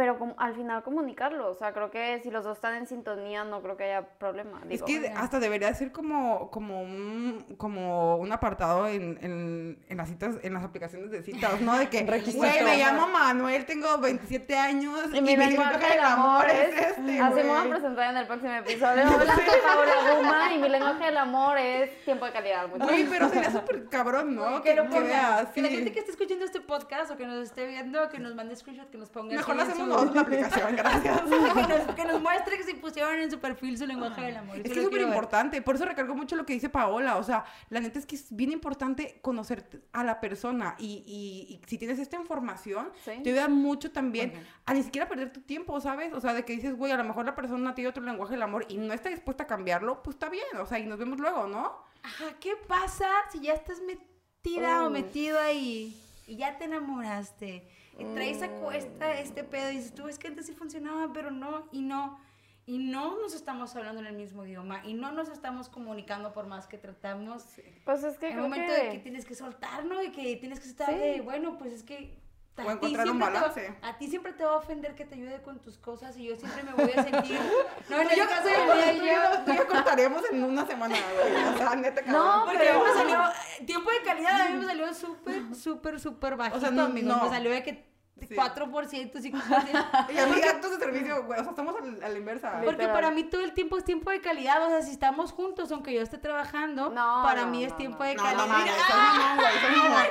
pero como- al final comunicarlo, o sea, creo que si los dos están en sintonía no creo que haya problema. Es que hasta debería ser como, como, un, como un apartado en, en, en las citas, en las aplicaciones de citas, ¿no? De que, güey, me llamo Manuel, tengo 27 años Y mi lenguaje del amor es, este, así me voy a presentar en el próximo episodio. Hola, soy Paola Guma y mi lenguaje del amor es tiempo de calidad. Güey, pero sería súper cabrón, ¿no? Que lo pongan. veas, Que la sí. gente que esté escuchando este podcast o que nos esté viendo, que nos mande screenshot, que nos ponga Mejor lo en hacemos la aplicación, gracias. que, nos, que nos muestre que si pusieron en su perfil su lenguaje del amor. Es que es súper importante, por eso recargo mucho lo que dice Paola, o sea, la neta es que es bien importante conocer a la persona y, y- y si tienes esta información, Sí. te ayuda mucho también Oigan. a ni siquiera perder tu tiempo, ¿sabes? O sea, de que dices, güey, a lo mejor la persona tiene otro lenguaje del amor y no está dispuesta a cambiarlo, pues está bien, o sea, y nos vemos luego, ¿no? Ajá, ¿qué pasa si ya estás metida o metido ahí y ya te enamoraste? Y traes a cuesta este pedo y dices, tú, es que antes sí funcionaba, pero no, y no. Y no nos estamos hablando en el mismo idioma y no nos estamos comunicando por más que tratamos. Pues es que En el momento que... de que tienes que soltar, ¿no? De que tienes que estar Sí. de, bueno, pues es que a O ti encontrar un va- balance. a ti siempre te va a ofender que te ayude con tus cosas y yo siempre me voy a sentir... No, en y el yo, caso de y y yo- tú y cortaremos en una semana, güey, o sea, neta, No. Porque mí me pero- salió, eh, tiempo de calidad a mí me salió súper, súper, súper bajito, O sea, no- amigos. no. Me salió de que Sí. 4%, 5%. Y amiga, actos de servicio, güey, o sea, estamos al- a la inversa. Porque Literal. para mí todo el tiempo es tiempo de calidad. O sea, si estamos juntos, aunque yo esté trabajando, No, para no, mí no, es tiempo no. de No, calidad. no mames, ¡Ah! soy mamón.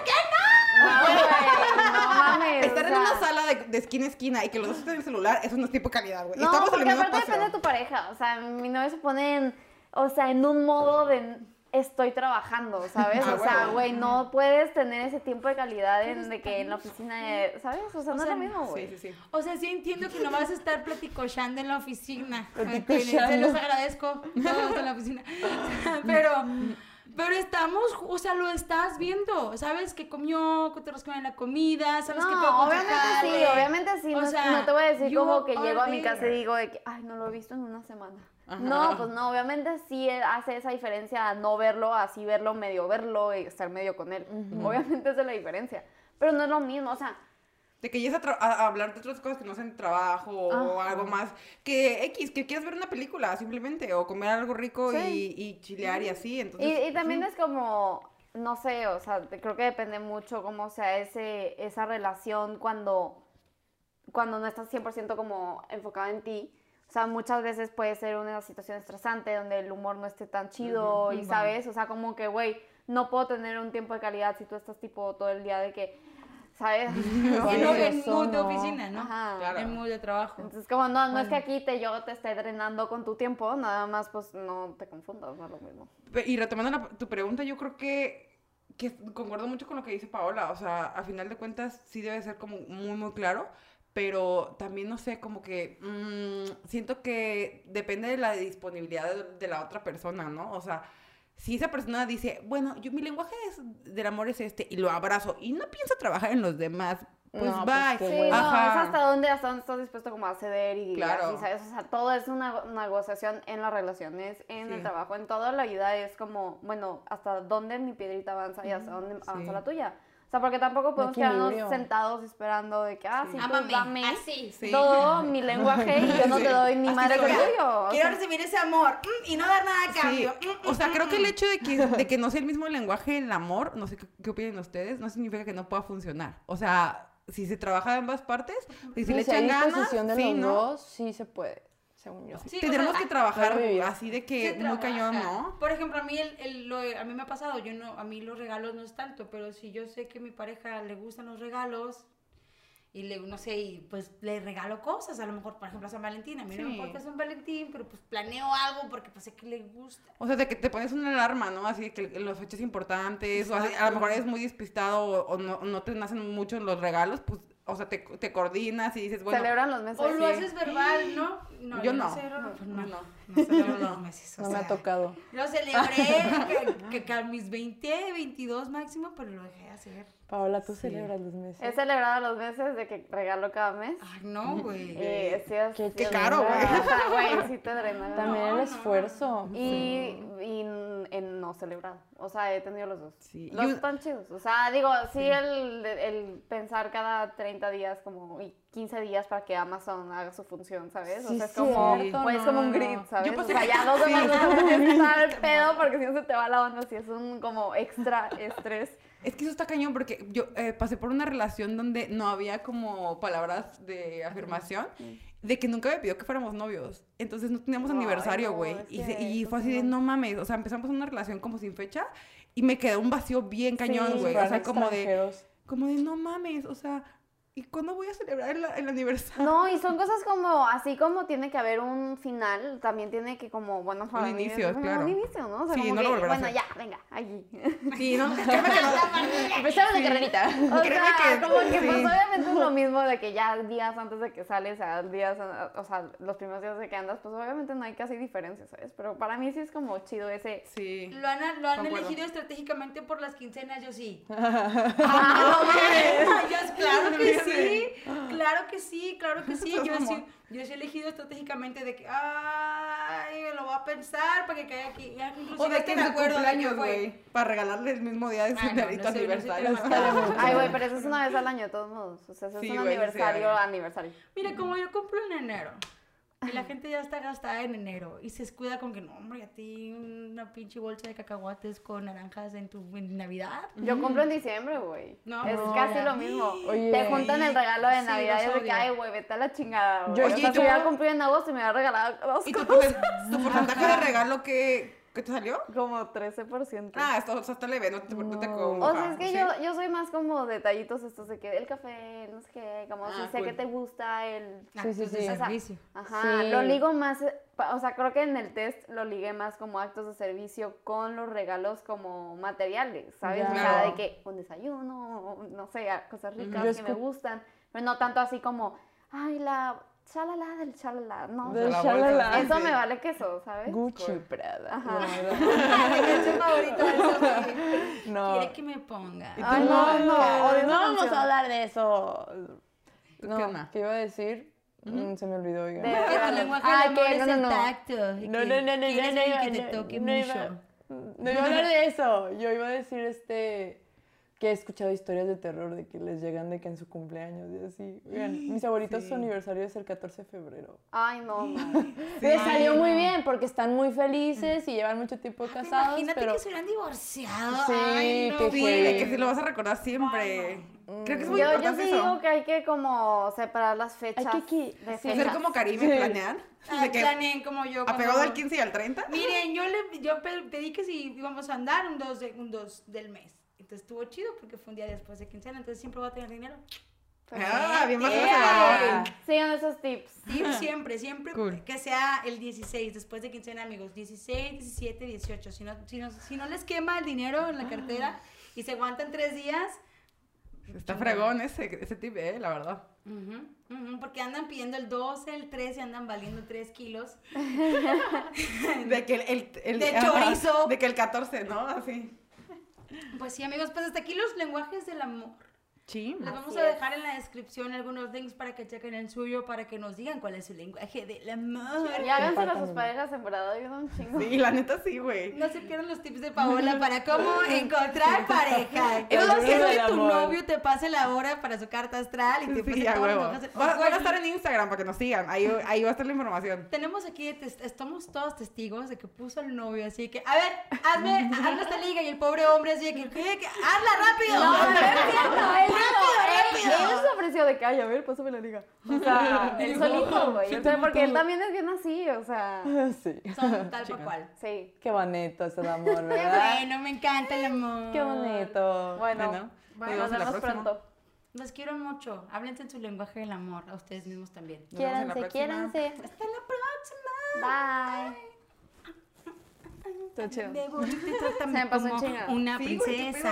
No, no mames. Estar o en una sala de, de esquina a esquina y que los dos estén en el celular, eso no es tipo de calidad, güey. No, Estamos porque aparte depende de tu pareja. O sea, mi novio se pone en, o sea, en un modo de estoy trabajando, ¿sabes? Ah, o sea, güey, no puedes tener ese tiempo de calidad en, de que en la oficina, de- ¿sabes? O sea, no sea, es lo mismo, Sí, güey. sí, sí. O sea, sí entiendo que no vas a estar platicochando en la oficina. Se los agradezco todos en la oficina. Pero, pero estamos, o sea, lo estás viendo. Sabes que comió, que te en la comida, sabes que puedo No, obviamente sí, obviamente sí. O no, sea, no te voy a decir you como que llego a mi casa y digo de que, ay, no lo he visto en una semana. Ajá. No, pues no, obviamente sí hace esa diferencia no verlo, así verlo, medio verlo y estar medio con él. Obviamente esa es la diferencia. Pero no es lo mismo, o sea, De que llegues a, hablar de otras cosas que no sean trabajo o algo más. Que X, que quieras ver una película simplemente o comer algo rico Sí. y, y chilear y así. Entonces, Y, y también es como, no sé, o sea, creo que depende mucho cómo sea ese, esa relación cuando, cuando no estás 100% como enfocado en ti. O sea, muchas veces puede ser una situación estresante donde el humor no esté tan chido y, ¿sabes? O sea, como que, güey, no puedo tener un tiempo de calidad si tú estás tipo todo el día de que, ¿sabes? No, en Eso mood de oficina, ¿no? Ajá. Claro. En mood de trabajo. Entonces, como no, no es que aquí te, yo te esté drenando con tu tiempo, nada más, pues no te confundas, no es lo mismo. Y retomando la- tu pregunta, yo creo que, que concuerdo mucho con lo que dice Paola. O sea, a final de cuentas sí debe ser como muy, muy claro. Pero también, no sé, como que mm, siento que depende de la disponibilidad de, de la otra persona, ¿no? O sea, si esa persona dice, bueno, yo mi lenguaje es- del amor es este y lo abrazo y no pienso trabajar en los demás, pues No, pues, bye. qué Sí, bueno. no, Ajá. es hasta dónde, hasta dónde estás dispuesto como a ceder y Claro. así, ¿sabes? O sea, todo es una una negociación en las relaciones, en Sí. el trabajo, en toda la vida es como, bueno, hasta dónde mi piedrita avanza y hasta dónde avanza Sí. la tuya. O sea, porque tampoco podemos quedarnos sentados esperando de que, ah, sí, pues dame así. Sí. todo mi lenguaje y yo no Sí. te doy ni madre tuyo. Quiero sea, recibir ese amor mm, y no dar nada a cambio. Mm, o sea, creo que el hecho de que, de que no sea el mismo lenguaje el amor, no sé qué, qué opinan ustedes, no significa que no pueda funcionar. O sea, si se trabaja de ambas partes, y si Sí, le si hay echan ganas, disposición de sí, los ¿no? dos, sí se puede, según yo. Sí, sea, que trabajar Claro, vivir. así de que muy cañón. ¿no? Por ejemplo, a mí el, el- lo- a mí me ha pasado, yo no, a mí los regalos no es tanto, pero si yo sé que a mi pareja le gustan los regalos y le, no sé, y pues le regalo cosas, a lo mejor, por ejemplo, a San Valentín, a mí no me importa San Valentín, pero pues planeo algo porque pues sé que le gusta. O sea, de que te pones una alarma, ¿no? Así de que las fechas importantes, o así, a lo mejor eres muy despistado o, o no, no te nacen mucho los regalos, pues, o sea, te, te coordinas y dices, bueno, celebran los meses. O lo sí. haces verbal, ¿no? No, Yo no. celebro- No, pues no, no. No celebro los meses, o No me ha tocado. Lo celebré que, a mis 20, 22 máximo, pero lo dejé de hacer. Paola, tú Sí. celebras los meses. He celebrado los meses de que regalo cada mes. Ay, no, güey. Eh, sí Qué caro, güey. O sea, güey, sí te drena. También No, el no. esfuerzo. Y, y en no celebrado. O sea, he tenido los dos. Sí. Los Y un- están chidos. O sea, digo, sí, El, el pensar cada 30 días como y 15 días para que Amazon haga su función, ¿sabes? o Sí, sea, es como, cierto, pues, no, como un no, grid, no. ¿sabes? Yo o pasé- sea, ya dos Sí. semanas tienes que estar al pedo porque si no se te va la onda, si es un como extra estrés. Es que eso está cañón porque yo eh, pasé por una relación donde no había como palabras de afirmación de que nunca me pidió que fuéramos novios. Entonces no teníamos Ay, aniversario, no, güey. es y, y fue sí así de no. no mames. O sea, empezamos una relación como sin fecha y me quedó un vacío bien cañón, Sí, güey. o Fueran sea, como de, como de no mames. O sea, ¿y cuándo voy a celebrar el, el aniversario? No, y son cosas como, así como tiene que haber un final, también tiene que como, bueno, para mí es inicio, claro. un inicio, ¿no? O sea, Sí, como no lo que, a bueno, hacer. ya, venga, allí. Sí, no, créeme que no. Empezamos de carrerita. O Créeme sea, que- como que pues obviamente es lo mismo de que ya días antes de que sales, o sea, días, o sea, los primeros días de que andas, pues obviamente no hay casi diferencia, ¿sabes? Pero para mí sí es como chido ese... Sí. Lo han, lo han Concuerdo. elegido estratégicamente por las quincenas, yo sí. Ah, Yo- claro que sí, claro que sí, claro que sí. Yo sí, yo sí he elegido estratégicamente de que, ay, me lo voy a pensar para que caiga aquí. Inclusive O de que en me su cumpleaños, güey. Para regalarle el mismo día de su Ah, no, no de tu sé, no sé, aniversario. Ay, güey, pero eso es una vez al año de todos modos. O sea, eso Sí, es un sí, aniversario, aniversario. Mira, como yo cumplo en enero, Y la gente ya está gastada en enero y se escuda con que no, hombre, a ti una pinche bolsa de cacahuates con naranjas en tu en Navidad. Yo compro en diciembre, güey. No, es no, casi ya. lo mismo. Oye. Te juntan el regalo de Sí, Navidad y es que, ay, güey, vete a la chingada. Yo- o Oye, sea, ¿y si tú- hubiera cumplido en agosto, me hubiera regalado dos ¿Y cosas. tu porcentaje de regalo qué, qué te salió? Como 13%. Ah, esto o sea, está leve, no te, no te No. conmoja, O sea, es que ¿sí? yo, yo soy más como detallitos estos de que el café, no sé qué, como Ah, si sé cool. que te gusta, el... Actos sí, de sí. servicio. Ajá, Sí. lo ligo más, o sea, creo que en el test lo ligué más como actos de servicio con los regalos como materiales, ¿sabes? O sea, de que un desayuno, no sé, cosas ricas Yo que me gustan, pero no tanto así como, ay, la chalala del chalala, no. Del la shalala. bolsa, Eso sí. me vale queso, ¿sabes? Gucci Prada. Ajá. Mi eso. No. Quiere que me ponga. Ay, no, no, no vamos canción. a hablar de eso. ¿Tú No, qué iba a decir? Mm, se me olvidó, Que tu lenguaje Ah, que no, no, tacto. No, que no, no, no, que te no, toque mucho. No iba a hablar de eso. Yo iba a decir este que he escuchado historias de terror de que les llegan de que en su cumpleaños y así. Oigan, mis abuelitos su aniversario es el 14 de febrero. Ay, no. Les salió Ay, muy no. bien porque están muy felices y llevan mucho tiempo casados, Imagínate pero que se hubieran divorciado. Sí, Ay, no. que Sí, fue- que sí lo vas a recordar siempre. Creo que es muy Yo, yo importante sí eso. digo que hay que como separar las fechas. Hay que- de sí. Hacer fechas. como Karim y Sí. planear. Ah, De que planeen como yo. apegado cuando- al 15 y al 30. Miren, yo le yo pe- pedí que si íbamos a andar un 2 de, un dos del mes. Entonces estuvo chido porque fue un día después de quincena, entonces siempre voy a tener dinero. Ah, bien más Yeah. Sigan esos tips. Sí, siempre, siempre Cool. que sea el 16, después de quincena, amigos. 16, 17, 18. Si no, si, no, si no les quema el dinero en la cartera y se aguantan tres días, Está fregón ese, ese tip, eh, la verdad. ujú, ujú, porque andan pidiendo el 12, el 13, andan valiendo 3 kilos. De que el, el, el- De chorizo. De que el 14, ¿no? Así. Pues sí, amigos, pues hasta aquí los lenguajes del amor. Sí. Les vamos a es. dejar en la descripción algunos links para que chequen el suyo, para que nos digan cuál es su lenguaje del amor. Y háganselo a sus parejas en verdad, ayuda un chingo. Sí, la neta sí, güey. No se pierdan los tips de Paola para cómo encontrar pareja. El Eso libro es que tu amor. novio te pase la hora para su carta astral y te Sí, pase Va- Van a estar en Instagram para que nos sigan. Ahí, ahí va a estar la información. Tenemos aquí, estamos todos testigos de que puso el novio, así que, a ver, hazme, hazme esta liga y el pobre hombre así de que, ¿qué? ¿Qué? ¡Hazla rápido! No, no es ¡Rápido, cierto, rápido, no, él, se ofreció de que, ay, a ver, pásame la liga. O sea, él solito, güey. O sea, porque él también es bien así, o sea, sí. Son tal para cual. sí. Qué bonito es el amor, Qué ¿verdad? bueno, me encanta el amor. Qué bonito. Bueno, Bueno, Bueno, nos vemos pronto. Los quiero mucho. Háblense en su lenguaje del amor, a ustedes mismos también. Quiéranse, quiéranse. Hasta la próxima. Bye. Chido. Burrito te tratan Se me pasó en como chinga. una qué princesa.